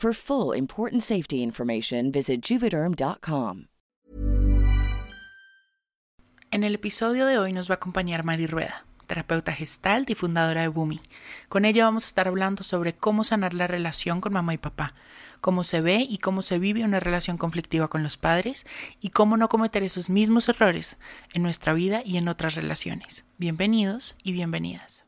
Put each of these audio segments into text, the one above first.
For full important safety information, visit juvederm.com. En el episodio de hoy nos va a acompañar Mari Rueda, terapeuta gestalt y fundadora de Bumi. Con ella vamos a estar hablando sobre cómo sanar la relación con mamá y papá, cómo se ve y cómo se vive una relación conflictiva con los padres y cómo no cometer esos mismos errores en nuestra vida y en otras relaciones. Bienvenidos y bienvenidas.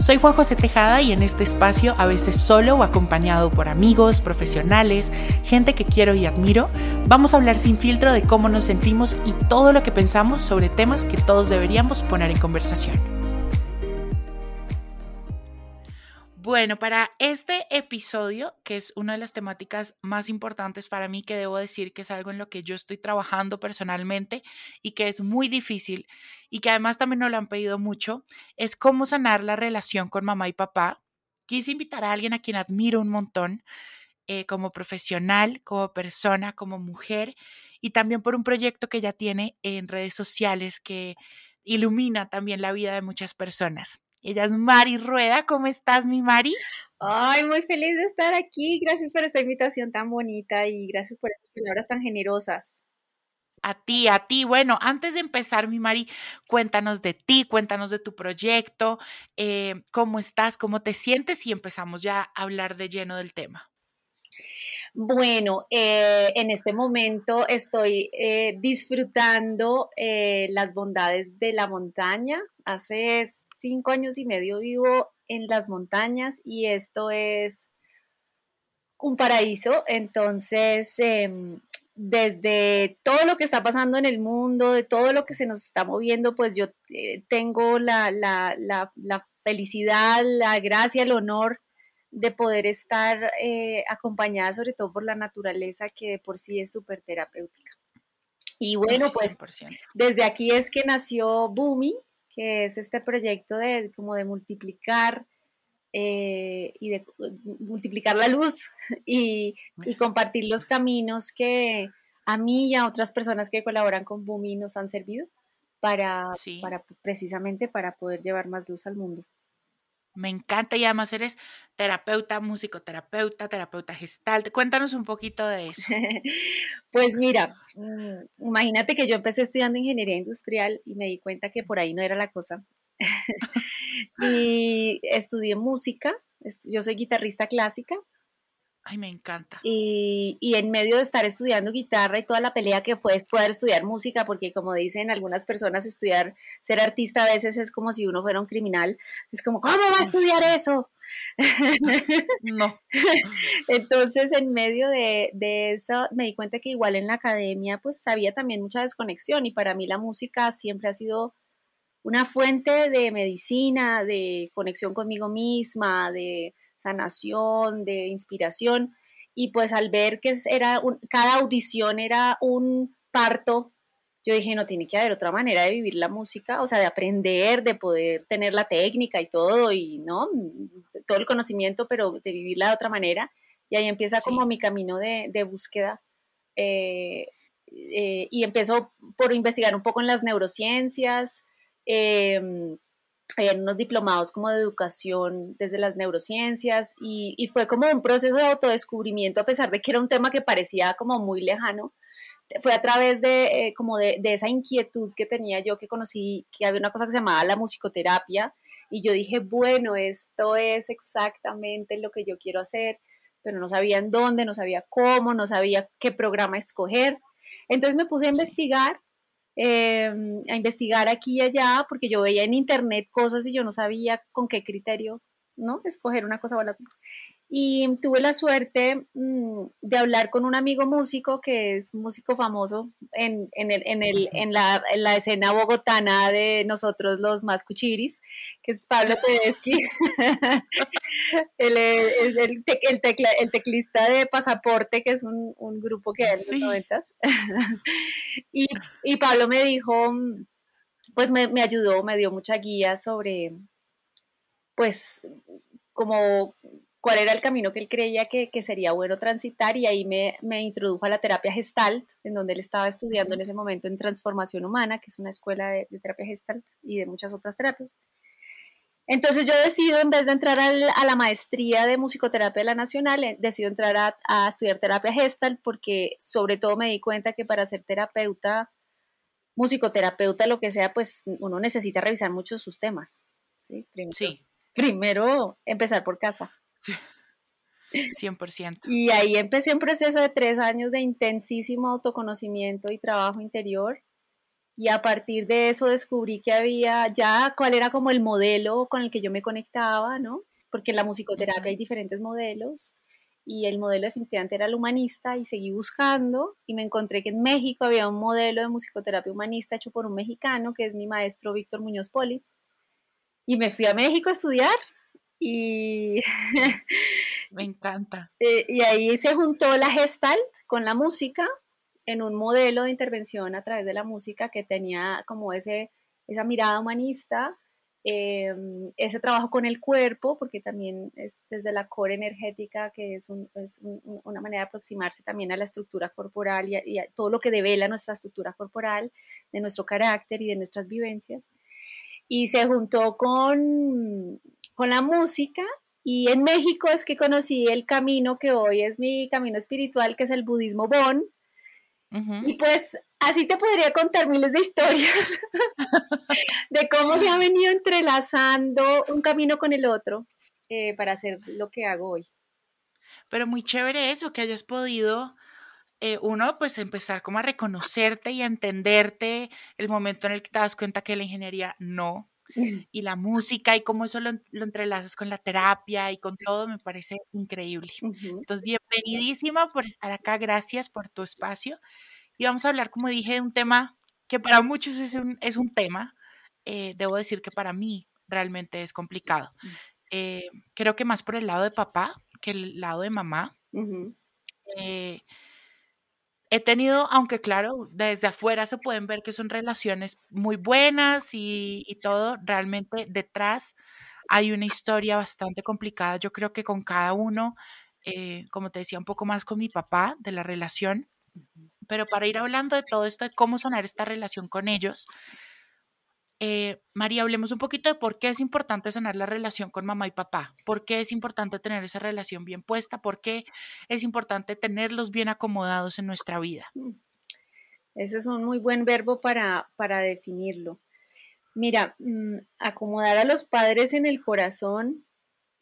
Soy Juan José Tejada y en este espacio, a veces solo o acompañado por amigos, profesionales, gente que quiero y admiro, vamos a hablar sin filtro de cómo nos sentimos y todo lo que pensamos sobre temas que todos deberíamos poner en conversación. Bueno, para este episodio, que es una de las temáticas más importantes para mí, que debo decir que es algo en lo que yo estoy trabajando personalmente y que es muy difícil y que además también nos lo han pedido mucho, es cómo sanar la relación con mamá y papá. Quise invitar a alguien a quien admiro un montón, eh, como profesional, como persona, como mujer, y también por un proyecto que ya tiene en redes sociales que ilumina también la vida de muchas personas. Ella es Mari Rueda. ¿Cómo estás, mi Mari? Ay, muy feliz de estar aquí. Gracias por esta invitación tan bonita y gracias por estas palabras tan generosas. A ti, a ti. Bueno, antes de empezar, mi Mari, cuéntanos de ti, cuéntanos de tu proyecto, eh, cómo estás, cómo te sientes y empezamos ya a hablar de lleno del tema. Bueno, eh, en este momento estoy eh, disfrutando las bondades de la montaña. Hace cinco años y medio vivo en las montañas y esto es un paraíso. Entonces, em, desde todo lo que está pasando en el mundo, de todo lo que se nos está moviendo, pues yo tengo la, la, la, la felicidad, la gracia, el honor de poder estar eh, acompañada sobre todo por la naturaleza que de por sí es súper terapéutica. Y bueno, pues desde aquí es que nació Bumi, que es este proyecto de como de multiplicar eh, y de multiplicar la luz y, compartir los caminos que a mí y a otras personas que colaboran con Bumi nos han servido para, para precisamente para poder llevar más luz al mundo. Me encanta y además eres terapeuta, musicoterapeuta, terapeuta gestal. Cuéntanos un poquito de eso. pues mira, mm, imagínate que yo empecé estudiando ingeniería industrial y me di cuenta que por ahí no era la cosa. y estudié música, yo soy guitarrista clásica Ay, me encanta. Y, y, en medio de estar estudiando guitarra y toda la pelea que fue poder estudiar música, porque como dicen algunas personas, estudiar, ser artista a veces es como si uno fuera un criminal. Es como, ¿cómo va a estudiar eso? No. Entonces, en medio de, de, eso, me di cuenta que igual en la academia, pues había también mucha desconexión y para mí la música siempre ha sido una fuente de medicina, de conexión conmigo misma, de sanación, de inspiración. Y pues al ver que era cada audición era un parto, yo dije, no, tiene que haber otra manera de vivir la música, o sea, de aprender, de poder tener la técnica y todo, y no, todo el conocimiento, pero de vivirla de otra manera. Y ahí empieza como mi camino de, búsqueda. Eh, eh, y empezó por investigar un poco en las neurociencias, eh, en unos diplomados como de educación desde las neurociencias y, y, fue como un proceso de autodescubrimiento a pesar de que era un tema que parecía como muy lejano. Fue a través de, eh, como de, de, esa inquietud que tenía yo que conocí que había una cosa que se llamaba la musicoterapia y yo dije, bueno, esto es exactamente lo que yo quiero hacer, pero no sabía en dónde, no sabía cómo, no sabía qué programa escoger. Entonces me puse a investigar Em, a investigar aquí y allá, porque yo veía en internet cosas y yo no sabía con qué criterio, ¿no? Escoger una cosa o la otra. Y tuve la suerte mm, de hablar con un amigo músico que es músico famoso en, en, el, en, el, en, la, en, la, escena bogotana de nosotros los más cuchiris, que es Pablo Tedeschi, el, el, el, tecla, el, teclista de Pasaporte, que es un, un grupo que hay en los noventas. y, y Pablo me dijo, pues me, me ayudó, me dio mucha guía sobre, pues, como cuál era el camino que él creía que, que sería bueno transitar y ahí me, me, introdujo a la terapia Gestalt, en donde él estaba estudiando en ese momento en transformación humana, que es una escuela de, de terapia Gestalt y de muchas otras terapias. Entonces yo decido, en vez de entrar al, a la maestría de musicoterapia de la Nacional, eh, decido entrar a, a, estudiar terapia Gestalt porque sobre todo me di cuenta que para ser terapeuta, musicoterapeuta, lo que sea, pues uno necesita revisar muchos sus temas. Sí, primero, sí. primero empezar por casa. 100%. Y ahí empecé un proceso de tres años de intensísimo autoconocimiento y trabajo interior. Y a partir de eso descubrí que había ya cuál era como el modelo con el que yo me conectaba, ¿no? Porque en la musicoterapia hay diferentes modelos y el modelo definitivamente era el humanista y seguí buscando y me encontré que en México había un modelo de musicoterapia humanista hecho por un mexicano que es mi maestro Víctor Muñoz Polit. Y me fui a México a estudiar y me encanta. Eh, y ahí se juntó la gestalt con la música en un modelo de intervención a través de la música que tenía como ese, esa mirada humanista, eh, ese trabajo con el cuerpo, porque también es desde la core energética, que es, un, es un, una manera de aproximarse también a la estructura corporal y a, y a todo lo que devela nuestra estructura corporal, de nuestro carácter y de nuestras vivencias. Y se juntó con con la música y en México es que conocí el camino que hoy es mi camino espiritual, que es el budismo Bon. Uh -huh. Y pues así te podría contar miles de historias de cómo se ha venido entrelazando un camino con el otro eh, para hacer lo que hago hoy. Pero muy chévere eso, que hayas podido, eh, uno, pues empezar como a reconocerte y a entenderte el momento en el que te das cuenta que la ingeniería no y la música y cómo eso lo, lo, entrelazas con la terapia y con todo, me parece increíble. Uh -huh. Entonces, bienvenidísima por estar acá, gracias por tu espacio. Y vamos a hablar, como dije, de un tema que para muchos es un, es un tema, eh, debo decir que para mí realmente es complicado. Eh, creo que más por el lado de papá que el lado de mamá. Uh -huh. eh, he tenido, aunque claro, desde afuera se pueden ver que son relaciones muy buenas y, y, todo, realmente detrás hay una historia bastante complicada. Yo creo que con cada uno, eh, como te decía, un poco más con mi papá, de la relación, pero para ir hablando de todo esto, de cómo sanar esta relación con ellos, eh, María, hablemos un poquito de por qué es importante sanar la relación con mamá y papá, por qué es importante tener esa relación bien puesta, por qué es importante tenerlos bien acomodados en nuestra vida. Mm. Ese es un muy buen verbo para, para definirlo. Mira, mmm, acomodar a los padres en el corazón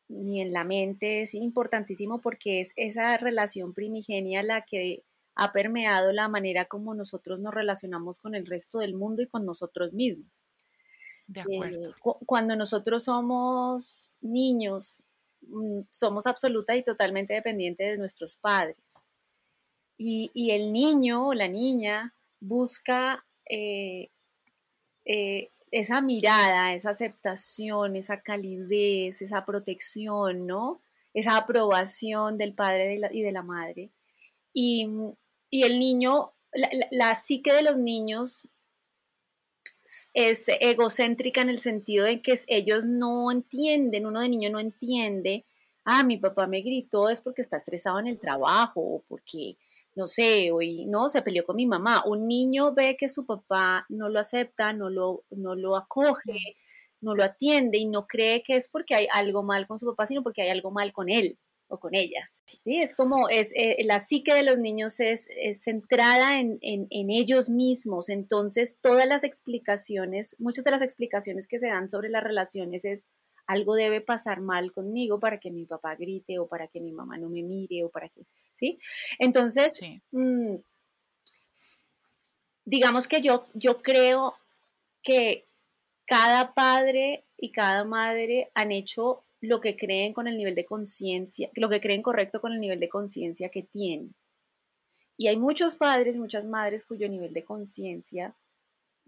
y en la mente es importantísimo porque es esa relación primigenia la que ha permeado la manera como nosotros nos relacionamos con el resto del mundo y con nosotros mismos. De acuerdo. Eh, cu cuando nosotros somos niños, mm, somos absoluta y totalmente dependientes de nuestros padres. Y, y el niño o la niña busca eh, eh, esa mirada, esa aceptación, esa calidez, esa protección, ¿no? Esa aprobación del padre y de la madre. Y, y el niño, la, la, la psique de los niños es egocéntrica en el sentido de que ellos no entienden, uno de niño no entiende, ah, mi papá me gritó es porque está estresado en el trabajo o porque, no sé, hoy no, se peleó con mi mamá. Un niño ve que su papá no lo acepta, no lo, no lo acoge, no lo atiende y no cree que es porque hay algo mal con su papá, sino porque hay algo mal con él o con ella. Sí, es como es eh, la psique de los niños es, centrada en, en, ellos mismos. Entonces, todas las explicaciones, muchas de las explicaciones que se dan sobre las relaciones es algo debe pasar mal conmigo para que mi papá grite o para que mi mamá no me mire o para que, ¿sí? Entonces, mm, digamos que yo, yo creo que cada padre y cada madre han hecho lo que creen con el nivel de conciencia, lo que creen correcto con el nivel de conciencia que tienen. Y hay muchos padres, muchas madres cuyo nivel de conciencia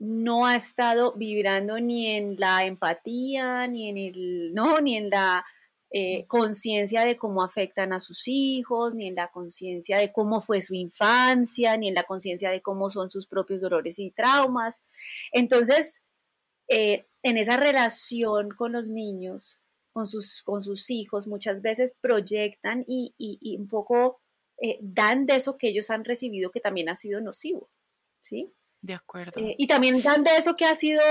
no ha estado vibrando ni en la empatía, ni en el, no, ni en la eh, conciencia de cómo afectan a sus hijos, ni en la conciencia de cómo fue su infancia, ni en la conciencia de cómo son sus propios dolores y traumas. Entonces, eh, en esa relación con los niños, con sus, con sus hijos, muchas veces proyectan y, un poco eh, dan de eso que ellos han recibido que también ha sido nocivo, ¿sí? De acuerdo. Eh, y también dan de eso que ha sido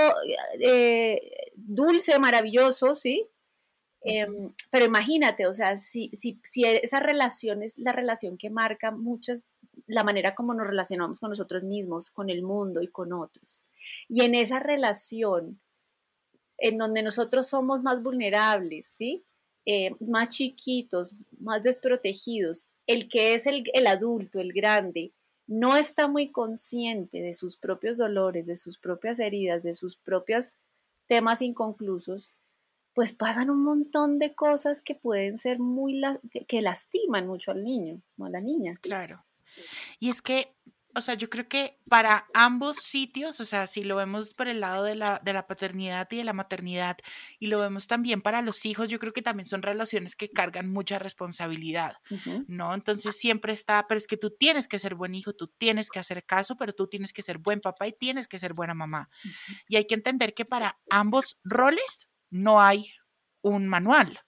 eh, dulce, maravilloso, ¿sí? Em, pero imagínate, o sea, si, si, si esa relación es la relación que marca muchas, la manera como nos relacionamos con nosotros mismos, con el mundo y con otros. Y en esa relación, en donde nosotros somos más vulnerables, ¿sí? Eh, más chiquitos, más desprotegidos, el que es el, el adulto, el grande, no está muy consciente de sus propios dolores, de sus propias heridas, de sus propios temas inconclusos, pues pasan un montón de cosas que pueden ser muy, que, lastiman mucho al niño o a la niña. Claro. Y es que o sea, yo creo que para ambos sitios, o sea, si lo vemos por el lado de la, de la paternidad y de la maternidad, y lo vemos también para los hijos, yo creo que también son relaciones que cargan mucha responsabilidad, ¿no? Entonces siempre está, pero es que tú tienes que ser buen hijo, tú tienes que hacer caso, pero tú tienes que ser buen papá y tienes que ser buena mamá. Y hay que entender que para ambos roles no hay un manual.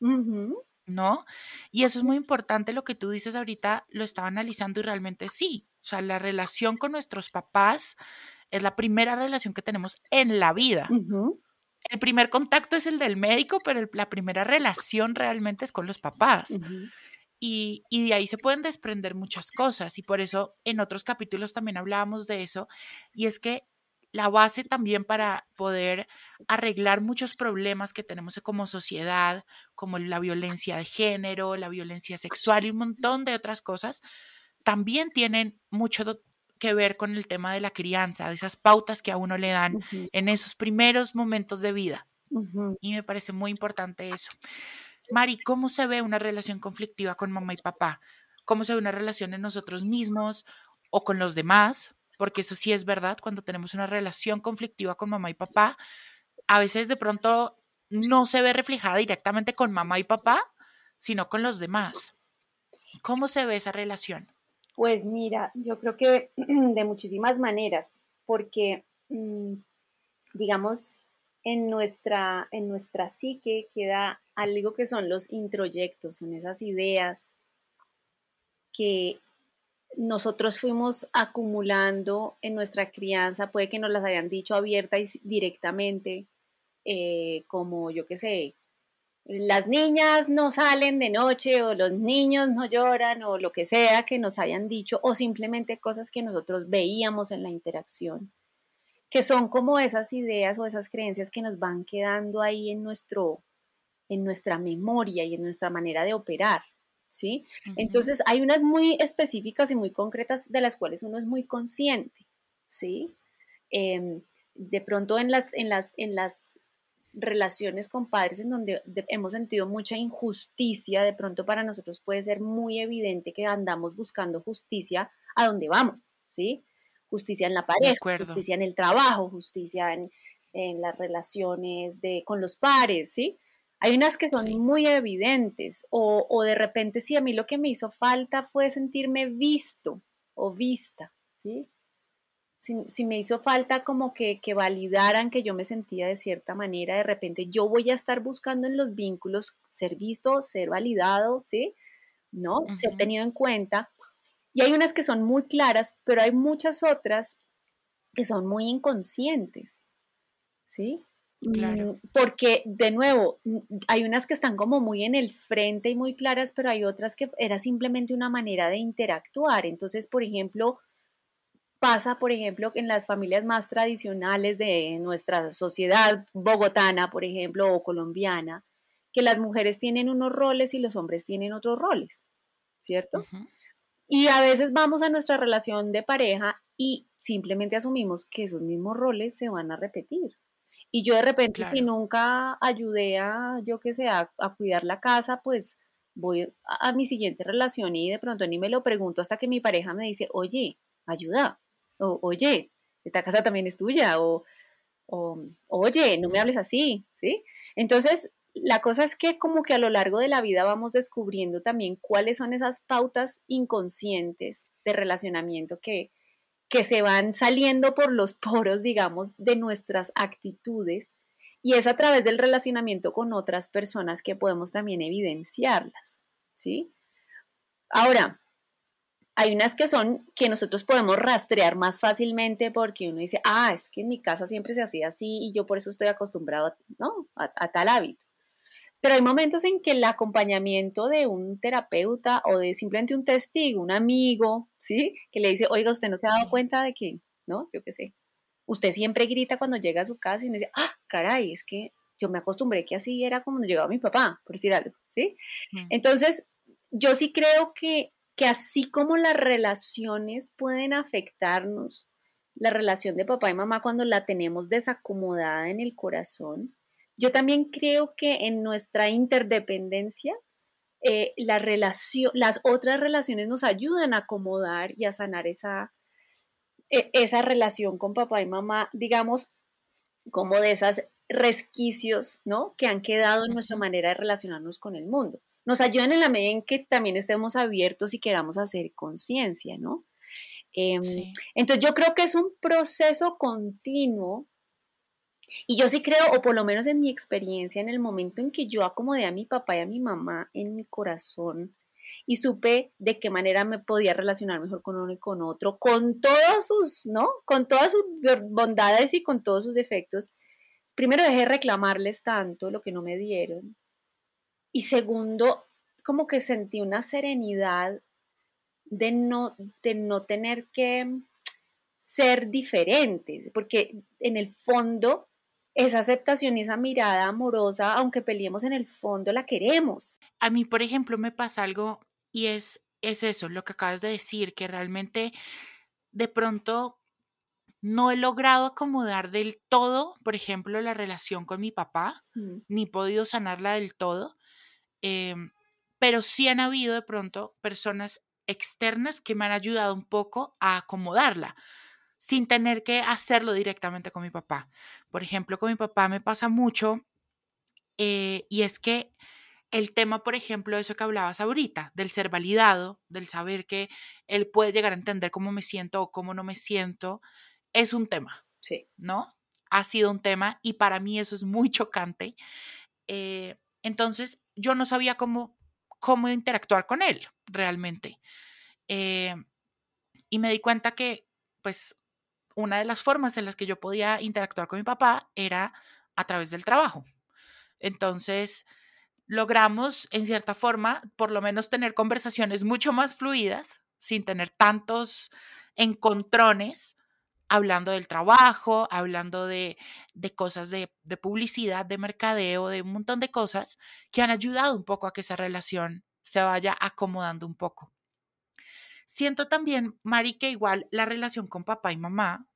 ¿no? Y eso es muy importante, lo que tú dices ahorita, lo estaba analizando y realmente sí, o sea, la relación con nuestros papás es la primera relación que tenemos en la vida. El primer contacto es el del médico, pero la primera relación realmente es con los papás. y, y, de ahí se pueden desprender muchas cosas. Y por eso en otros capítulos también hablábamos de eso. Y es que la base también para poder arreglar muchos problemas que tenemos como sociedad, como la violencia de género, la violencia sexual y un montón de otras cosas, también tienen mucho que ver con el tema de la crianza, de esas pautas que a uno le dan en esos primeros momentos de vida. Y me parece muy importante eso. Mari, ¿cómo se ve una relación conflictiva con mamá y papá? ¿Cómo se ve una relación en nosotros mismos o con los demás? porque eso sí es verdad, cuando tenemos una relación conflictiva con mamá y papá, a veces de pronto no se ve reflejada directamente con mamá y papá, sino con los demás. ¿Cómo se ve esa relación? Pues mira, yo creo que de muchísimas maneras, porque mm, digamos, en nuestra, en nuestra psique queda algo que son los introyectos, son esas ideas que nosotros fuimos acumulando en nuestra crianza, puede que nos las hayan dicho abierta y directamente, eh, como yo qué sé, las niñas no salen de noche o los niños no lloran o lo que sea que nos hayan dicho o simplemente cosas que nosotros veíamos en la interacción, que son como esas ideas o esas creencias que nos van quedando ahí en, nuestro, en nuestra memoria y en nuestra manera de operar. ¿sí? Entonces, hay unas muy específicas y muy concretas de las cuales uno es muy consciente, ¿sí? Em, de pronto en las, en, las, en las relaciones con padres en donde hemos sentido mucha injusticia, de pronto para nosotros puede ser muy evidente que andamos buscando justicia a donde vamos, ¿sí? Justicia en la pareja, justicia en el trabajo, justicia en, en las relaciones de, con los pares, ¿sí? Hay unas que son muy evidentes o, de repente si a mí lo que me hizo falta fue sentirme visto o vista, ¿sí? Si, me hizo falta como que, validaran que yo me sentía de cierta manera, de repente yo voy a estar buscando en los vínculos ser visto, ser validado, ¿sí? ¿No? Ser tenido en cuenta. Y hay unas que son muy claras, pero hay muchas otras que son muy inconscientes, ¿sí? Claro. Mm, porque, de nuevo, mm, hay unas que están como muy en el frente y muy claras, pero hay otras que era simplemente una manera de interactuar. Entonces, por ejemplo, pasa, por ejemplo, en las familias más tradicionales de nuestra sociedad bogotana, por ejemplo, o colombiana, que las mujeres tienen unos roles y los hombres tienen otros roles, ¿cierto? Y a veces vamos a nuestra relación de pareja y simplemente asumimos que esos mismos roles se van a repetir. Y yo de repente, si nunca ayudé a, yo que sé, a, cuidar la casa, pues voy a, mi siguiente relación y de pronto ni me lo pregunto hasta que mi pareja me dice, oye, ayuda, o oye, esta casa también es tuya, o, o oye, no me hables así, ¿sí? Entonces, la cosa es que como que a lo largo de la vida vamos descubriendo también cuáles son esas pautas inconscientes de relacionamiento que, que se van saliendo por los poros, digamos, de nuestras actitudes y es a través del relacionamiento con otras personas que podemos también evidenciarlas, ¿sí? Ahora, hay unas que son que nosotros podemos rastrear más fácilmente porque uno dice, ah, es que en mi casa siempre se hacía así y yo por eso estoy acostumbrado ¿no? a tal hábito. Pero hay momentos en que el acompañamiento de un terapeuta o de simplemente un testigo, un amigo, ¿sí? Que le dice, oiga, usted no se ha dado cuenta de que, ¿no? Yo qué sé. Usted siempre grita cuando llega a su casa y uno dice, ah, caray, es que yo me acostumbré que así era como cuando llegaba mi papá, por decir algo, ¿sí? Entonces, yo sí creo que, que así como las relaciones pueden afectarnos, la relación de papá y mamá cuando la tenemos desacomodada en el corazón, yo también creo que en nuestra interdependencia, eh, la relación, las otras relaciones nos ayudan a acomodar y a sanar esa, e, esa relación con papá y mamá, digamos, como de esos resquicios, ¿no? Que han quedado en nuestra manera de relacionarnos con el mundo. Nos ayudan en la medida en que también estemos abiertos y queramos hacer conciencia, ¿no? Em, entonces yo creo que es un proceso continuo y yo sí creo, o por lo menos en mi experiencia, en el momento en que yo acomodé a mi papá y a mi mamá en mi corazón y supe de qué manera me podía relacionar mejor con uno y con otro, con todos sus, ¿no? Con todas sus bondades y con todos sus defectos. Primero dejé de reclamarles tanto lo que no me dieron. Y segundo, como que sentí una serenidad de no, de no tener que ser diferente, porque en el fondo esa aceptación y esa mirada amorosa, aunque peleemos en el fondo, la queremos. A mí, por ejemplo, me pasa algo y es, es eso, lo que acabas de decir, que realmente de pronto no he logrado acomodar del todo, por ejemplo, la relación con mi papá, mm. ni podido sanarla del todo, em, pero sí han habido de pronto personas externas que me han ayudado un poco a acomodarla sin tener que hacerlo directamente con mi papá. Por ejemplo, con mi papá me pasa mucho eh, y es que el tema, por ejemplo, de eso que hablabas ahorita, del ser validado, del saber que él puede llegar a entender cómo me siento o cómo no me siento, es un tema. Sí. ¿No? Ha sido un tema y para mí eso es muy chocante. Eh, entonces, yo no sabía cómo, cómo interactuar con él realmente. Eh, y me di cuenta que, pues, una de las formas en las que yo podía interactuar con mi papá era a través del trabajo. Entonces, logramos, en cierta forma, por lo menos tener conversaciones mucho más fluidas, sin tener tantos encontrones, hablando del trabajo, hablando de, cosas de, de, publicidad, de mercadeo, de un montón de cosas que han ayudado un poco a que esa relación se vaya acomodando un poco. Siento también, Mari, que igual la relación con papá y mamá,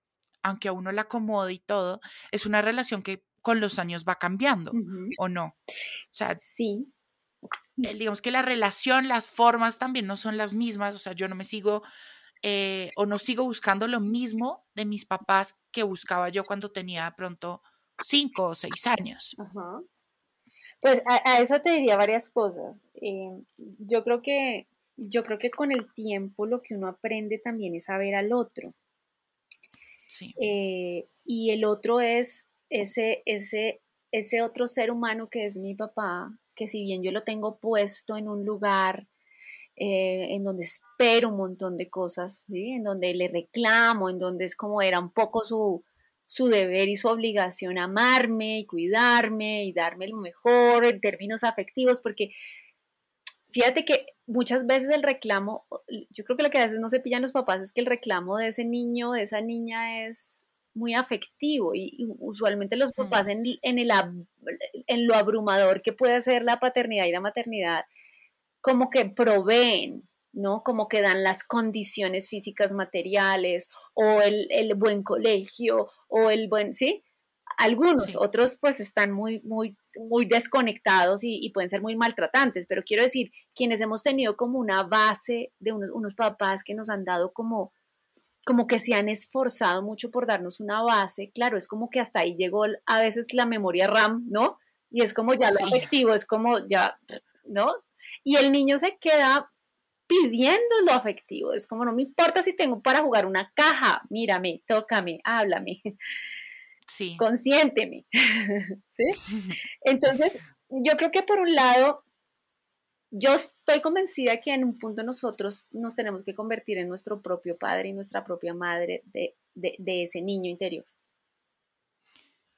aunque a uno la acomode y todo, es una relación que con los años va cambiando, ¿o no? O sea, sí. digamos que la relación, las formas también no son las mismas, o sea, yo no me sigo eh, o no sigo buscando lo mismo de mis papás que buscaba yo cuando tenía pronto cinco o seis años. Pues a, eso te diría varias cosas. Eh, yo creo que yo creo que con el tiempo lo que uno aprende también es saber al otro. Sí. Eh, y el otro es ese, ese, ese otro ser humano que es mi papá, que si bien yo lo tengo puesto en un lugar eh, en donde espero un montón de cosas, ¿sí? en donde le reclamo, en donde es como era un poco su, su deber y su obligación amarme y cuidarme y darme lo mejor en términos afectivos, porque fíjate que muchas veces el reclamo, yo creo que lo que a veces no se pillan los papás es que el reclamo de ese niño, de esa niña es muy afectivo y, usualmente los papás en, en, el, en lo abrumador que puede ser la paternidad y la maternidad, como que proveen, ¿no? Como que dan las condiciones físicas materiales o el, el buen colegio o el buen, ¿sí? Algunos, otros pues están muy, muy, muy desconectados y, pueden ser muy maltratantes, pero quiero decir, quienes hemos tenido como una base de unos, unos papás que nos han dado como como que se han esforzado mucho por darnos una base, claro, es como que hasta ahí llegó a veces la memoria RAM, ¿no? Y es como ya lo afectivo, es como ya, ¿no? Y el niño se queda pidiendo lo afectivo, es como no me importa si tengo para jugar una caja, mírame, tócame, háblame, sí. consiénteme, ¿sí? Entonces, yo creo que por un lado yo estoy convencida que en un punto nosotros nos tenemos que convertir en nuestro propio padre y nuestra propia madre de, ese niño interior.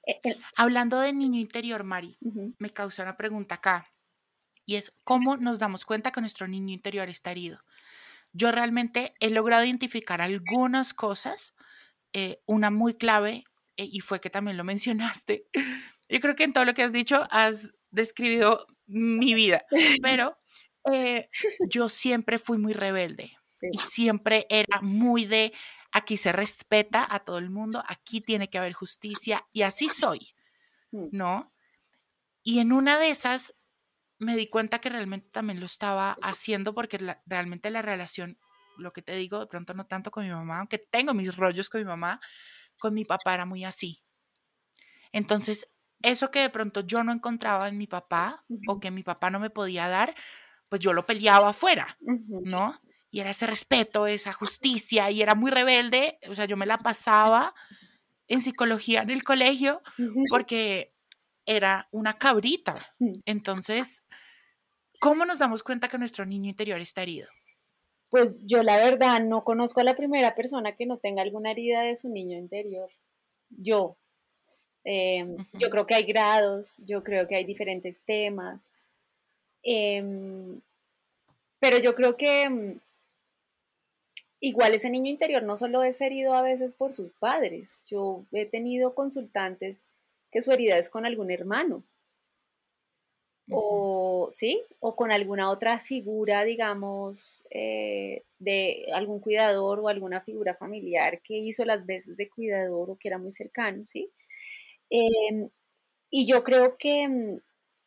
E, Hablando de niño interior, Mari, me causa una pregunta acá y es cómo nos damos cuenta que nuestro niño interior está herido. Yo realmente he logrado identificar algunas cosas, eh, una muy clave, eh, y fue que también lo mencionaste. Yo creo que en todo lo que has dicho has describido mi vida, pero eh, yo siempre fui muy rebelde y siempre era muy de aquí se respeta a todo el mundo, aquí tiene que haber justicia y así soy, mm. ¿no? Y en una de esas me di cuenta que realmente también lo estaba haciendo porque realmente la relación, lo que te digo, de pronto no tanto con mi mamá, aunque tengo mis rollos con mi mamá, con mi papá era muy así. Entonces, eso que de pronto yo no encontraba en mi papá o que mi papá no me podía dar, pues yo lo peleaba afuera, ¿no? Y era ese respeto, esa justicia, y era muy rebelde, o sea, yo me la pasaba en psicología en el colegio porque era una cabrita. Entonces, ¿cómo nos damos cuenta que nuestro niño interior está herido? Pues yo la verdad no conozco a la primera persona que no tenga alguna herida de su niño interior. Yo. Em, yo creo que hay grados, yo creo que hay diferentes temas. Em, pero yo creo que mm, igual ese niño interior no solo es herido a veces por sus padres. Yo he tenido consultantes que su herida es con algún hermano. O sí, o con alguna otra figura, digamos, eh, de algún cuidador o alguna figura familiar que hizo las veces de cuidador o que era muy cercano, ¿sí? Em, y yo creo que mm,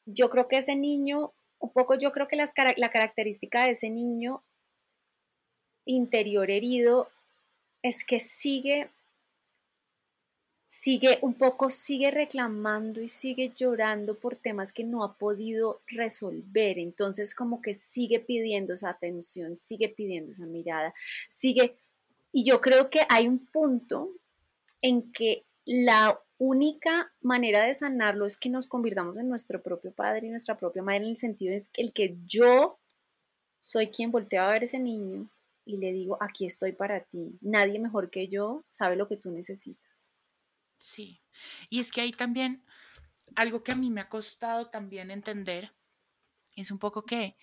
yo creo que ese niño un poco yo creo que la característica de ese niño interior herido es que sigue, sigue un poco, sigue reclamando y sigue llorando por temas que no ha podido resolver. Entonces como que sigue pidiendo esa atención, sigue pidiendo esa mirada, sigue... Y yo creo que hay un punto en que la única manera de sanarlo es que nos convirtamos en nuestro propio padre y nuestra propia madre en el sentido es el que yo soy quien voltea a ver a ese niño y le digo, aquí estoy para ti. Nadie mejor que yo sabe lo que tú necesitas. Sí. Y es que hay también algo que a mí me ha costado también entender, es un poco que,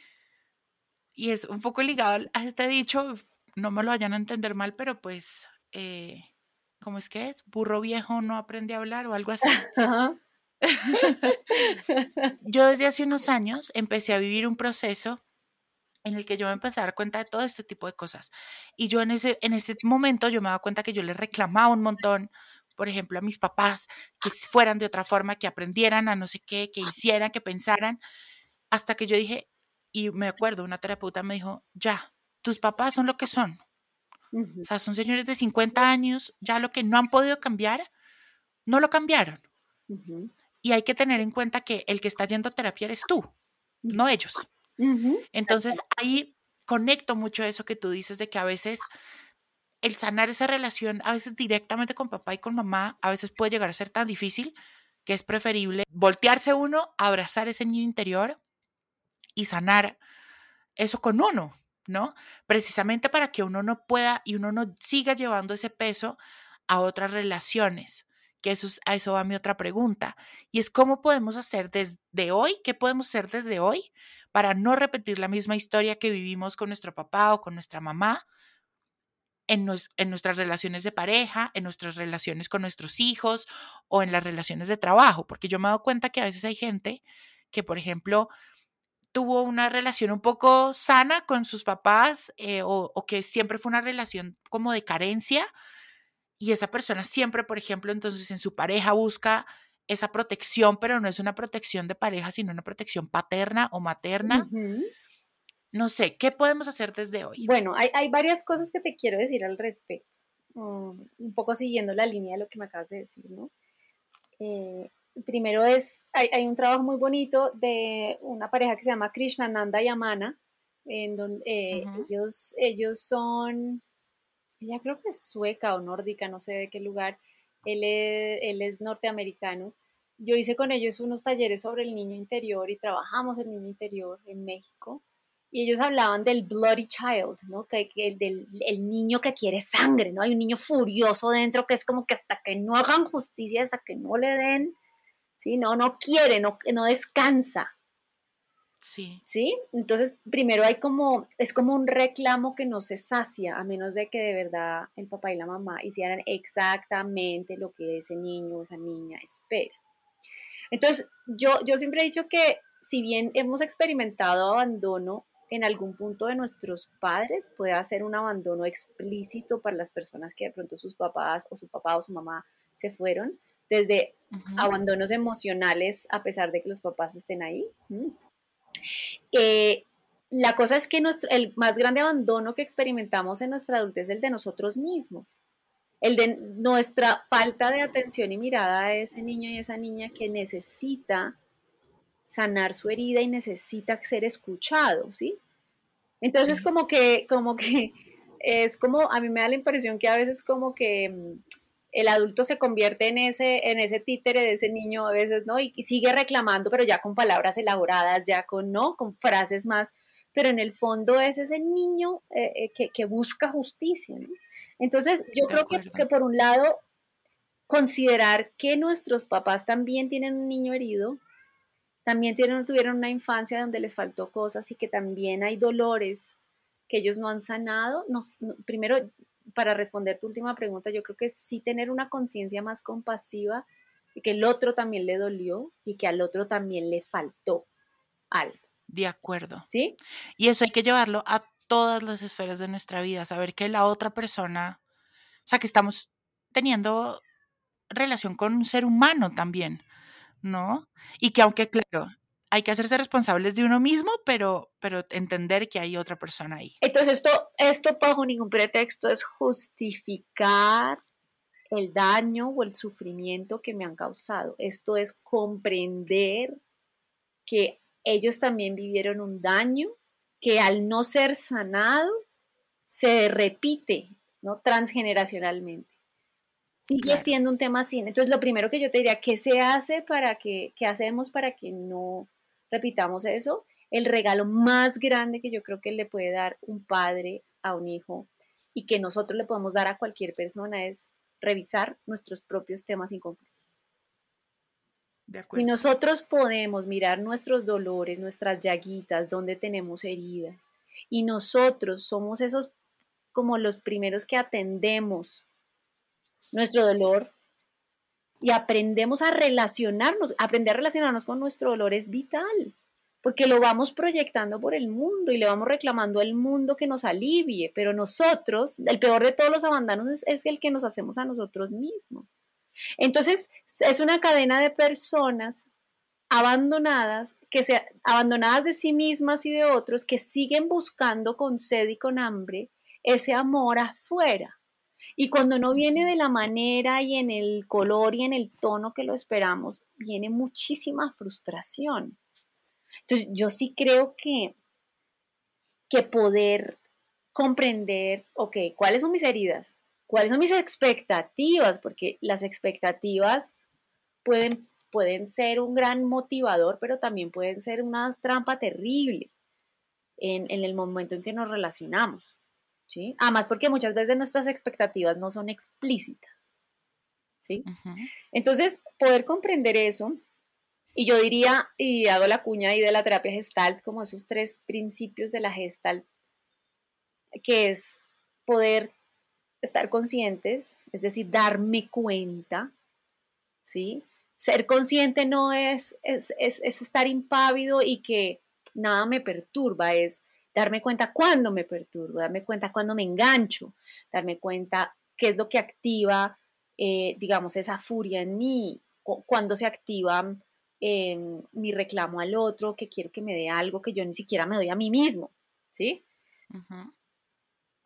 y es un poco ligado a este dicho, no me lo vayan a entender mal, pero pues eh, ¿cómo es que es? Burro viejo no aprende a hablar o algo así. yo desde hace unos años empecé a vivir un proceso en el que yo me empecé a dar cuenta de todo este tipo de cosas. Y yo en ese, en ese momento yo me daba cuenta que yo les reclamaba un montón, por ejemplo, a mis papás que fueran de otra forma, que aprendieran a no sé qué, que hicieran, que pensaran, hasta que yo dije, y me acuerdo, una terapeuta me dijo, ya, tus papás son lo que son. O sea, son señores de 50 años, ya lo que no han podido cambiar, no lo cambiaron. Y hay que tener en cuenta que el que está yendo a terapia eres tú, no ellos. Entonces ahí conecto mucho eso que tú dices de que a veces el sanar esa relación, a veces directamente con papá y con mamá, a veces puede llegar a ser tan difícil que es preferible voltearse uno, abrazar ese niño interior y sanar eso con uno, ¿no? Precisamente para que uno no pueda y uno no siga llevando ese peso a otras relaciones. Que eso, a eso va mi otra pregunta. Y es cómo podemos hacer desde hoy, qué podemos hacer desde hoy para no repetir la misma historia que vivimos con nuestro papá o con nuestra mamá en, en, nuestras relaciones de pareja, en nuestras relaciones con nuestros hijos o en las relaciones de trabajo, porque yo me he dado cuenta que a veces hay gente que, por ejemplo, tuvo una relación un poco sana con sus papás eh, o, o, que siempre fue una relación como de carencia y esa persona siempre, por ejemplo, entonces en su pareja busca esa protección, pero no es una protección de pareja, sino una protección paterna o materna. No sé, ¿qué podemos hacer desde hoy? Bueno, hay, hay varias cosas que te quiero decir al respecto, mm, un poco siguiendo la línea de lo que me acabas de decir, ¿no? Eh, primero es, hay, hay, un trabajo muy bonito de una pareja que se llama Krishnananda y Amana, en donde eh, ellos, ellos son, ella creo que es sueca o nórdica, no sé de qué lugar, él es, él es norteamericano. Yo hice con ellos unos talleres sobre el niño interior y trabajamos el niño interior en México. Y ellos hablaban del bloody child, ¿no? Que, que del el niño que quiere sangre, ¿no? Hay un niño furioso dentro que es como que hasta que no hagan justicia, hasta que no le den, ¿sí? No, no quiere, no, no descansa. Sí. ¿Sí? Entonces, primero hay como, es como un reclamo que no se sacia, a menos de que de verdad el papá y la mamá hicieran exactamente lo que ese niño o esa niña espera. Entonces, yo, yo siempre he dicho que si bien hemos experimentado abandono en algún punto de nuestros padres, puede ser un abandono explícito para las personas que de pronto sus papás o su papá o su mamá se fueron, desde abandonos emocionales a pesar de que los papás estén ahí. Eh, la cosa es que nuestro, el más grande abandono que experimentamos en nuestra adultez es el de nosotros mismos. El de nuestra falta de atención y mirada a ese niño y esa niña que necesita sanar su herida y necesita ser escuchado, ¿sí? Entonces como que, como que es como, a mí me da la impresión que a veces como que mm, el adulto se convierte en ese, en ese títere de ese niño a veces, ¿no? Y, sigue reclamando, pero ya con palabras elaboradas, ya con, ¿no? Con frases más, pero en el fondo es ese niño eh, eh, que, busca justicia, ¿no? Entonces, yo creo que, que, por un lado, considerar que nuestros papás también tienen un niño herido, también tienen, tuvieron una infancia donde les faltó cosas y que también hay dolores que ellos no han sanado. Nos, primero, para responder tu última pregunta, yo creo que sí tener una conciencia más compasiva y que el otro también le dolió y que al otro también le faltó algo. De acuerdo. ¿Sí? Y eso hay que llevarlo a todas las esferas de nuestra vida, saber que la otra persona, o sea, que estamos teniendo relación con un ser humano también, ¿no? Y que aunque, claro, hay que hacerse responsables de uno mismo, pero, pero entender que hay otra persona ahí. Entonces, esto, esto bajo ningún pretexto es justificar el daño o el sufrimiento que me han causado. Esto es comprender que ellos también vivieron un daño que al no ser sanado se repite ¿no? transgeneracionalmente. Sigue siendo un tema así. Entonces, lo primero que yo te diría, ¿qué se hace para que, qué hacemos para que no repitamos eso, el regalo más grande que yo creo que le puede dar un padre a un hijo y que nosotros le podemos dar a cualquier persona es revisar nuestros propios temas inconclusos. Si nosotros podemos mirar nuestros dolores, nuestras llaguitas, donde tenemos heridas, y nosotros somos esos como los primeros que atendemos nuestro dolor, y aprendemos a relacionarnos. Aprender a relacionarnos con nuestro dolor es vital, porque lo vamos proyectando por el mundo y le vamos reclamando al mundo que nos alivie, pero nosotros, el peor de todos los abandonos es, el que nos hacemos a nosotros mismos. Entonces, es una cadena de personas abandonadas, que se, abandonadas de sí mismas y de otros, que siguen buscando con sed y con hambre ese amor afuera. Y cuando no viene de la manera y en el color y en el tono que lo esperamos, viene muchísima frustración. Entonces, yo sí creo que, que poder comprender, ok, ¿cuáles son mis heridas? ¿Cuáles son mis expectativas? Porque las expectativas pueden, pueden ser un gran motivador, pero también pueden ser una trampa terrible. en, el momento en que nos relacionamos. ¿Sí? Además, porque muchas veces nuestras expectativas no son explícitas. ¿sí? Entonces, poder comprender eso, y yo diría, y hago la cuña ahí de la terapia gestalt, como esos tres principios de la gestalt, que es poder estar conscientes, es decir, darme cuenta, ¿sí? Ser consciente no es, es, estar impávido y que nada me perturba, es darme cuenta cuándo me perturba, darme cuenta cuándo me engancho, darme cuenta qué es lo que activa, eh, digamos, esa furia en mí, cuándo se activa em, mi reclamo al otro, que quiero que me dé algo que yo ni siquiera me doy a mí mismo, ¿sí?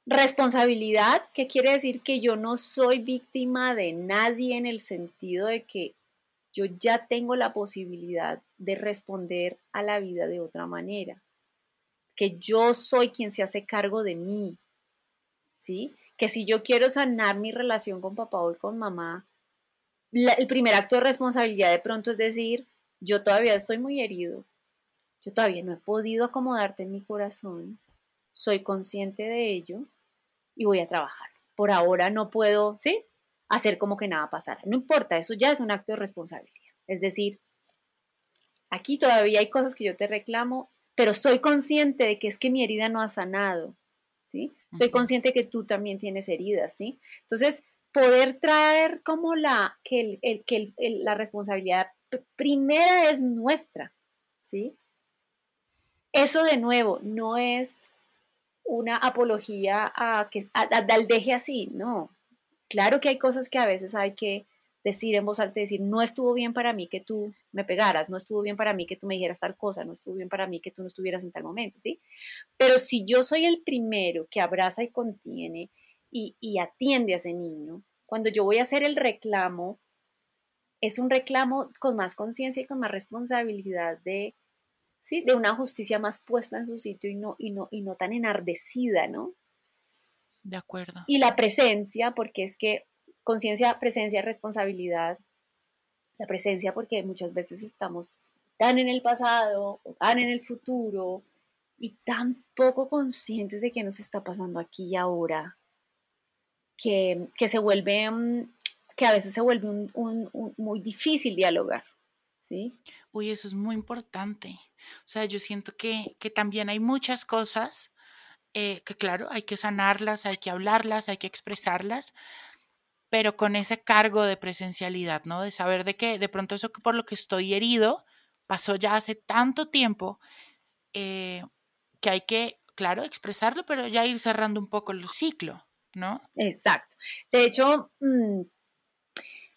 Responsabilidad, ¿qué quiere decir que yo no soy víctima de nadie en el sentido de que yo ya tengo la posibilidad de responder a la vida de otra manera, que yo soy quien se hace cargo de mí, ¿sí? Que si yo quiero sanar mi relación con papá o con mamá, el primer acto de responsabilidad de pronto es decir, yo todavía estoy muy herido, yo todavía no he podido acomodarte en mi corazón, soy consciente de ello y voy a trabajar. Por ahora no puedo, ¿sí? Hacer como que nada pasara. No importa, eso ya es un acto de responsabilidad. Es decir, aquí todavía hay cosas que yo te reclamo, pero soy consciente de que es que mi herida no ha sanado, ¿sí? Soy consciente que tú también tienes heridas, ¿sí? Entonces, poder traer como la, que, el, que la responsabilidad primera es nuestra, ¿sí? Eso de nuevo no es una apología a que al deje así, no. Claro que hay cosas que a veces hay que decir en voz alta, decir, no estuvo bien para mí que tú me pegaras, no estuvo bien para mí que tú me dijeras tal cosa, no estuvo bien para mí que tú no estuvieras en tal momento, ¿sí? Pero si yo soy el primero que abraza y contiene y, y atiende a ese niño, cuando yo voy a hacer el reclamo, es un reclamo con más conciencia y con más responsabilidad de ¿sí? De una justicia más puesta en su sitio y no, y no, y no tan enardecida, ¿no? De acuerdo. Y la presencia, porque es que conciencia, presencia, responsabilidad. La presencia, porque muchas veces estamos tan en el pasado, tan en el futuro, y tan poco conscientes de qué nos está pasando aquí y ahora, que, se vuelve, mm, que a veces se vuelve un, muy difícil dialogar. ¿sí? Uy, eso es muy importante. O sea, yo siento que, también hay muchas cosas eh, que, claro, hay que sanarlas, hay que hablarlas, hay que expresarlas, pero con ese cargo de presencialidad, ¿no? De saber de que de pronto eso por lo que estoy herido pasó ya hace tanto tiempo eh, que hay que, claro, expresarlo, pero ya ir cerrando un poco el ciclo, ¿no? Exacto. De hecho, mm,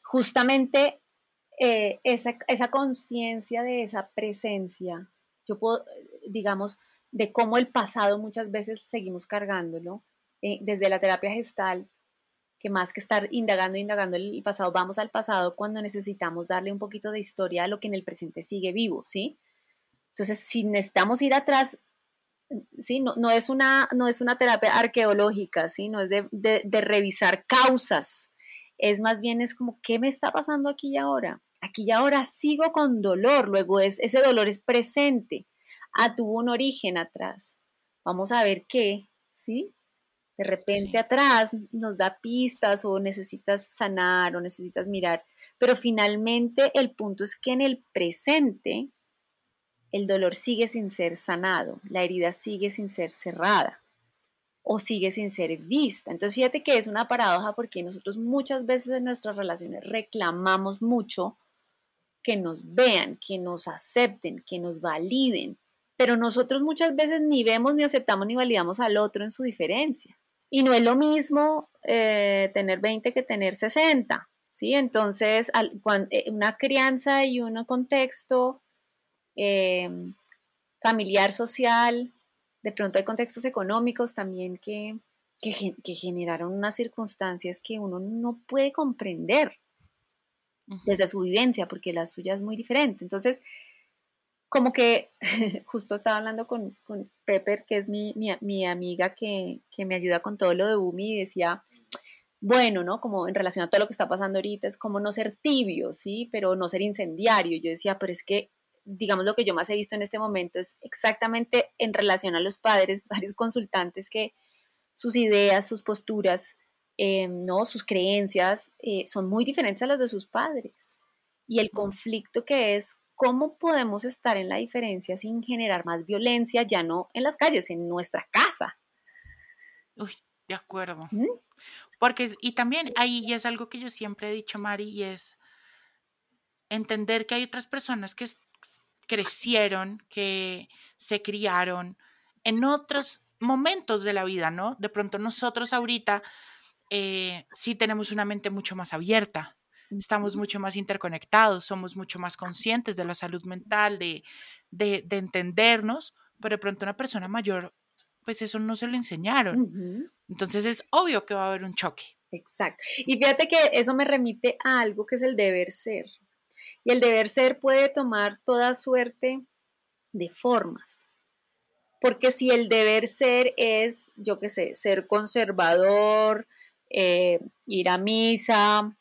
justamente eh, esa, conciencia de esa presencia yo puedo, digamos, de cómo el pasado muchas veces seguimos cargándolo, eh, desde la terapia gestal, que más que estar indagando, indagando el pasado, vamos al pasado cuando necesitamos darle un poquito de historia a lo que en el presente sigue vivo, ¿sí? Entonces, si necesitamos ir atrás, ¿sí? No, no es, una, no es una terapia arqueológica, ¿sí? No es de, de revisar causas, es más bien es como, ¿qué me está pasando aquí y ahora? aquí y ahora sigo con dolor, luego es, ese dolor es presente, ah, tuvo un origen atrás. Vamos a ver qué, ¿sí? De repente atrás nos da pistas o necesitas sanar o necesitas mirar, pero finalmente el punto es que en el presente el dolor sigue sin ser sanado, la herida sigue sin ser cerrada o sigue sin ser vista. Entonces fíjate que es una paradoja porque nosotros muchas veces en nuestras relaciones reclamamos mucho que nos vean, que nos acepten, que nos validen. Pero nosotros muchas veces ni vemos, ni aceptamos, ni validamos al otro en su diferencia. Y no es lo mismo eh, tener 20 que tener 60. ¿sí? Entonces, eh, una crianza y un contexto em, familiar, social, de pronto hay contextos económicos también que, que generaron unas circunstancias que uno no puede comprender desde su vivencia, porque la suya es muy diferente. Entonces, como que justo estaba hablando con, con Pepper, que es mi, mi, amiga que, que, me ayuda con todo lo de Bumi, y decía, bueno, ¿no? Como en relación a todo lo que está pasando ahorita, es como no ser tibio, ¿sí? Pero no ser incendiario. Yo decía, pero es que digamos, lo que yo más he visto en este momento es exactamente en relación a los padres, varios consultantes que sus ideas, sus posturas, eh, ¿no? sus creencias eh, son muy diferentes a las de sus padres. Y el conflicto que es cómo podemos estar en la diferencia sin generar más violencia, ya no en las calles, en nuestra casa. Uy, de acuerdo. Porque, y también ahí es algo que yo siempre he dicho, Mari, y es entender que hay otras personas que crecieron, que se criaron en otros momentos de la vida, ¿no? De pronto nosotros ahorita eh, sí tenemos una mente mucho más abierta, estamos mucho más interconectados, somos mucho más conscientes de la salud mental, de, de, entendernos, pero de pronto una persona mayor, pues eso no se lo enseñaron. Entonces es obvio que va a haber un choque. Exacto. Y fíjate que eso me remite a algo que es el deber ser. Y el deber ser puede tomar toda suerte de formas. Porque si el deber ser es, yo qué sé, ser conservador, eh, ir a misa,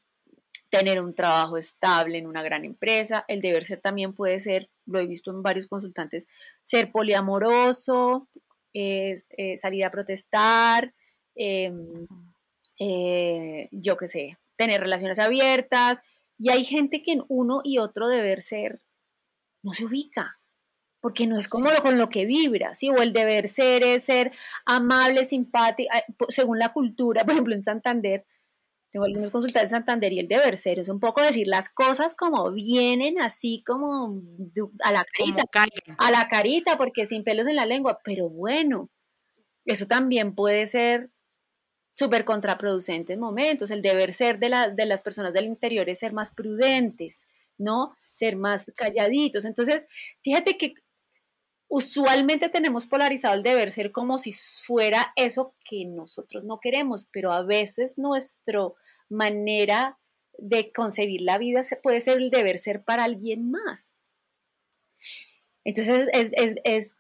tener un trabajo estable en una gran empresa, el deber ser también puede ser, lo he visto en varios consultantes, ser poliamoroso, eh, salir a protestar, em, eh, yo qué sé, tener relaciones abiertas. Y hay gente que en uno y otro deber ser no se ubica porque no es como lo, con lo que vibra, ¿sí? O el deber ser es ser amable, simpático, según la cultura, por ejemplo, en Santander, tengo algunos consultantes en Santander y el deber ser es un poco decir las cosas como vienen, así como a la carita, a la carita, porque sin pelos en la lengua, pero bueno, eso también puede ser súper contraproducente en momentos, el deber ser de, de las personas del interior es ser más prudentes, ¿no? Ser más calladitos. Entonces, fíjate que usualmente tenemos polarizado el deber ser como si fuera eso que nosotros no queremos, pero a veces nuestra manera de concebir la vida puede ser el deber ser para alguien más. Entonces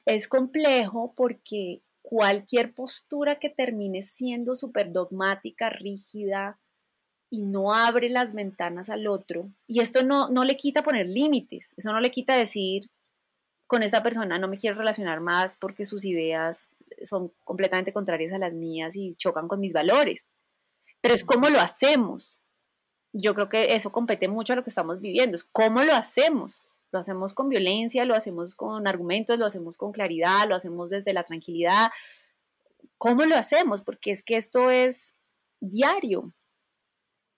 es, complejo porque cualquier postura que termine siendo súper dogmática, rígida y no abre las ventanas al otro, y esto no, no le quita poner límites, eso no le quita decir, con esta persona no me quiero relacionar más porque sus ideas son completamente contrarias a las mías y chocan con mis valores. Pero es cómo lo hacemos. Yo creo que eso compete mucho a lo que estamos viviendo. Es cómo lo hacemos. Lo hacemos con violencia, lo hacemos con argumentos, lo hacemos con claridad, lo hacemos desde la tranquilidad. ¿Cómo lo hacemos? Porque es que esto es diario.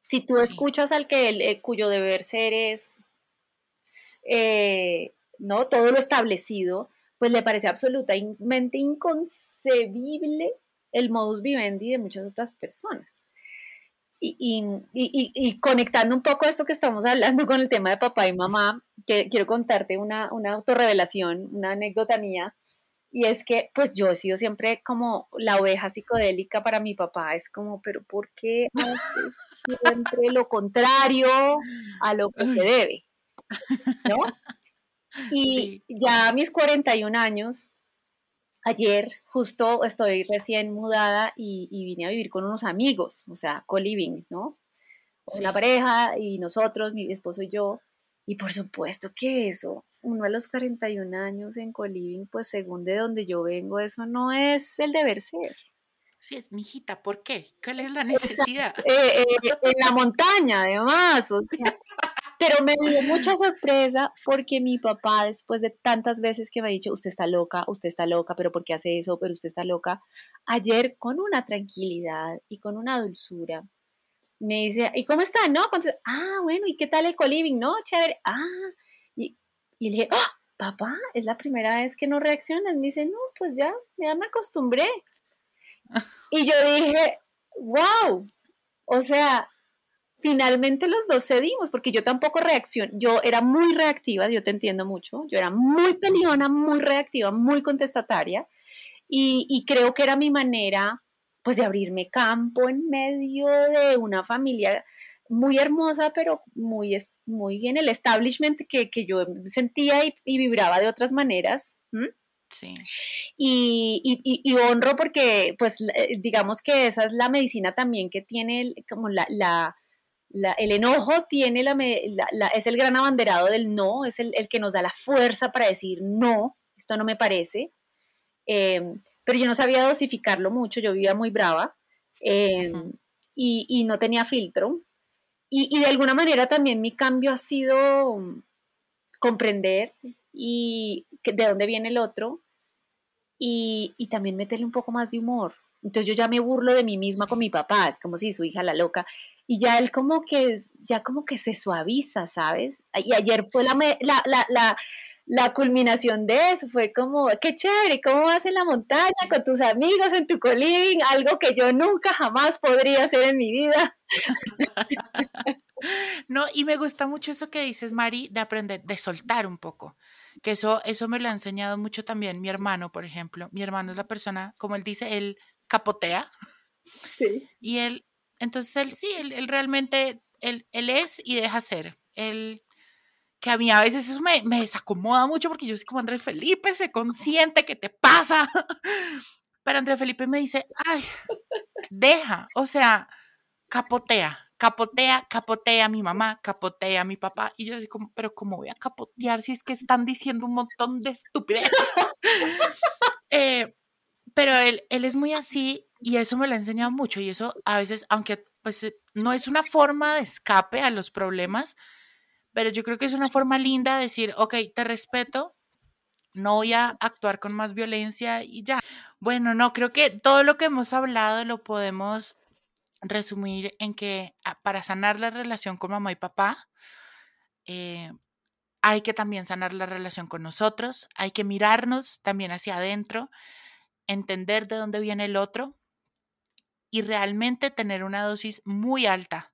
Si tú escuchas al que el, eh, cuyo deber ser es eh, ¿no? Todo lo establecido, pues le parece absolutamente inconcebible el modus vivendi de muchas otras personas. Y, conectando un poco esto que estamos hablando con el tema de papá y mamá, que quiero contarte una, una autorrevelación, una anécdota mía, y es que pues yo he sido siempre como la oveja psicodélica para mi papá, es como, pero ¿por qué siempre lo contrario a lo que se debe? ¿No? Y ya a mis 41 años, ayer justo estoy recién mudada y, vine a vivir con unos amigos, o sea, co-living, ¿no? Una pareja y nosotros, mi esposo y yo. Y por supuesto que eso, uno a los 41 años en co-living, pues según de donde yo vengo, eso no es el deber ser. Sí, es mi hijita, ¿por qué? ¿Cuál es la necesidad? Eh, eh, en la montaña, además, o sea, pero me dio mucha sorpresa porque mi papá, después de tantas veces que me ha dicho, usted está loca, usted está loca, pero ¿por qué hace eso? Pero usted está loca. Ayer, con una tranquilidad y con una dulzura, me dice, ¿y cómo está? No, ah, bueno, ¿y qué tal el coliving? No, chévere. Ah, y, y le dije, ¡Ah, papá, es la primera vez que no reaccionas. Me dice, no, pues ya, ya me acostumbré. Y yo dije, wow, o sea, finalmente los dos cedimos, porque yo tampoco reaccioné, yo era muy reactiva, yo te entiendo mucho, yo era muy peleona, muy reactiva, muy contestataria, y, creo que era mi manera, pues, de abrirme campo en medio de una familia muy hermosa, pero muy, muy en el establishment que, yo sentía y, vibraba de otras maneras. Sí. Y, honro porque, pues, digamos que esa es la medicina también que tiene como la el enojo tiene la, es el gran abanderado del no, es el, que nos da la fuerza para decir no, esto no me parece. Em, pero yo no sabía dosificarlo mucho, yo vivía muy brava em, y, no tenía filtro. Y, de alguna manera también mi cambio ha sido comprender y de dónde viene el otro y, y también meterle un poco más de humor. Entonces yo ya me burlo de mí misma con mi papá, es como si su hija la loca. Y ya él como que, ya como que se suaviza, ¿sabes? Y ayer fue la, la, la, la, la culminación de eso, fue como, qué chévere, ¿cómo vas en la montaña con tus amigos en tu colín? Algo que yo nunca jamás podría hacer en mi vida. No, y me gusta mucho eso que dices, Mari, de aprender, de soltar un poco. Que eso, eso me lo ha enseñado mucho también mi hermano, por ejemplo. Mi hermano es la persona, como él dice, él capotea. Y él, entonces él sí, él, realmente, él, él, es y deja ser. Él, que a mí a veces eso me, me desacomoda mucho porque yo soy como Andrés Felipe, se consiente que te pasa. Pero Andrés Felipe me dice, ay, deja, o sea, capotea, capotea, capotea a mi mamá, capotea a mi papá. Y yo así como, pero ¿cómo voy a capotear si es que están diciendo un montón de estupideces? eh, pero él, él es muy así y eso me lo ha enseñado mucho y eso a veces, aunque pues eh, no es una forma de escape a los problemas, pero yo creo que es una forma linda de decir, ok, te respeto, no voy a actuar con más violencia y ya. Bueno, no, creo que todo lo que hemos hablado lo podemos resumir en que ah, para sanar la relación con mamá y papá, eh, hay que también sanar la relación con nosotros, hay que mirarnos también hacia adentro entender de dónde viene el otro y realmente tener una dosis muy alta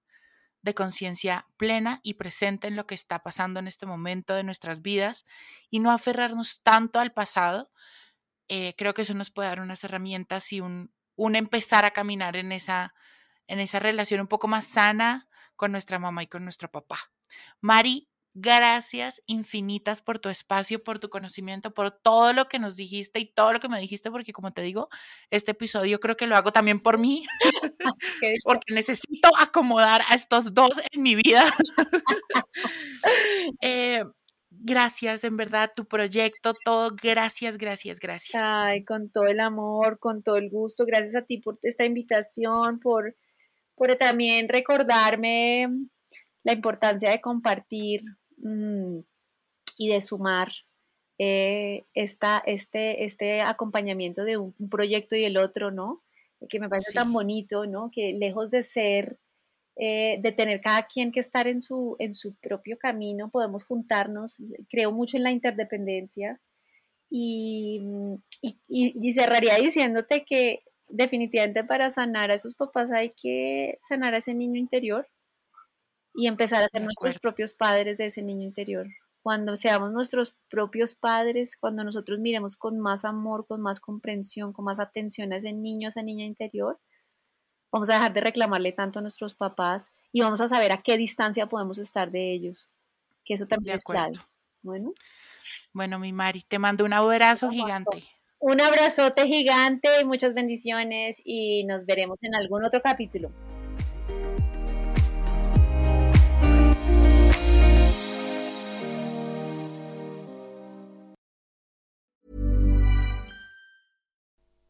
de conciencia plena y presente en lo que está pasando en este momento de nuestras vidas y no aferrarnos tanto al pasado. Eh, creo que eso nos puede dar unas herramientas y un, empezar a caminar en esa, en esa relación un poco más sana con nuestra mamá y con nuestro papá. Mari, Gracias infinitas por tu espacio, por tu conocimiento, por todo lo que nos dijiste y todo lo que me dijiste, porque como te digo, este episodio creo que lo hago también por mí, porque necesito acomodar a estos dos en mi vida. Eh, gracias, en verdad, tu proyecto, todo, gracias, gracias, gracias. Ay, con todo el amor, con todo el gusto, gracias a ti por esta invitación, por, por también recordarme la importancia de compartir Mm, y de sumar eh, esta, este, este acompañamiento de un, proyecto y el otro, ¿no? Que me parece tan bonito, ¿no? Que lejos de ser, eh, de tener cada quien que estar en su, en su propio camino, podemos juntarnos. Creo mucho en la interdependencia y, y, y cerraría diciéndote que definitivamente para sanar a esos papás hay que sanar a ese niño interior y empezar a ser nuestros propios padres de ese niño interior. Cuando seamos nuestros propios padres, cuando nosotros miremos con más amor, con más comprensión, con más atención a ese niño, a esa niña interior, vamos a dejar de reclamarle tanto a nuestros papás y vamos a saber a qué distancia podemos estar de ellos. Que eso también es clave. Bueno. Bueno, mi Mari, te mando un abrazo gigante. Un abrazote gigante, muchas bendiciones y nos veremos en algún otro capítulo.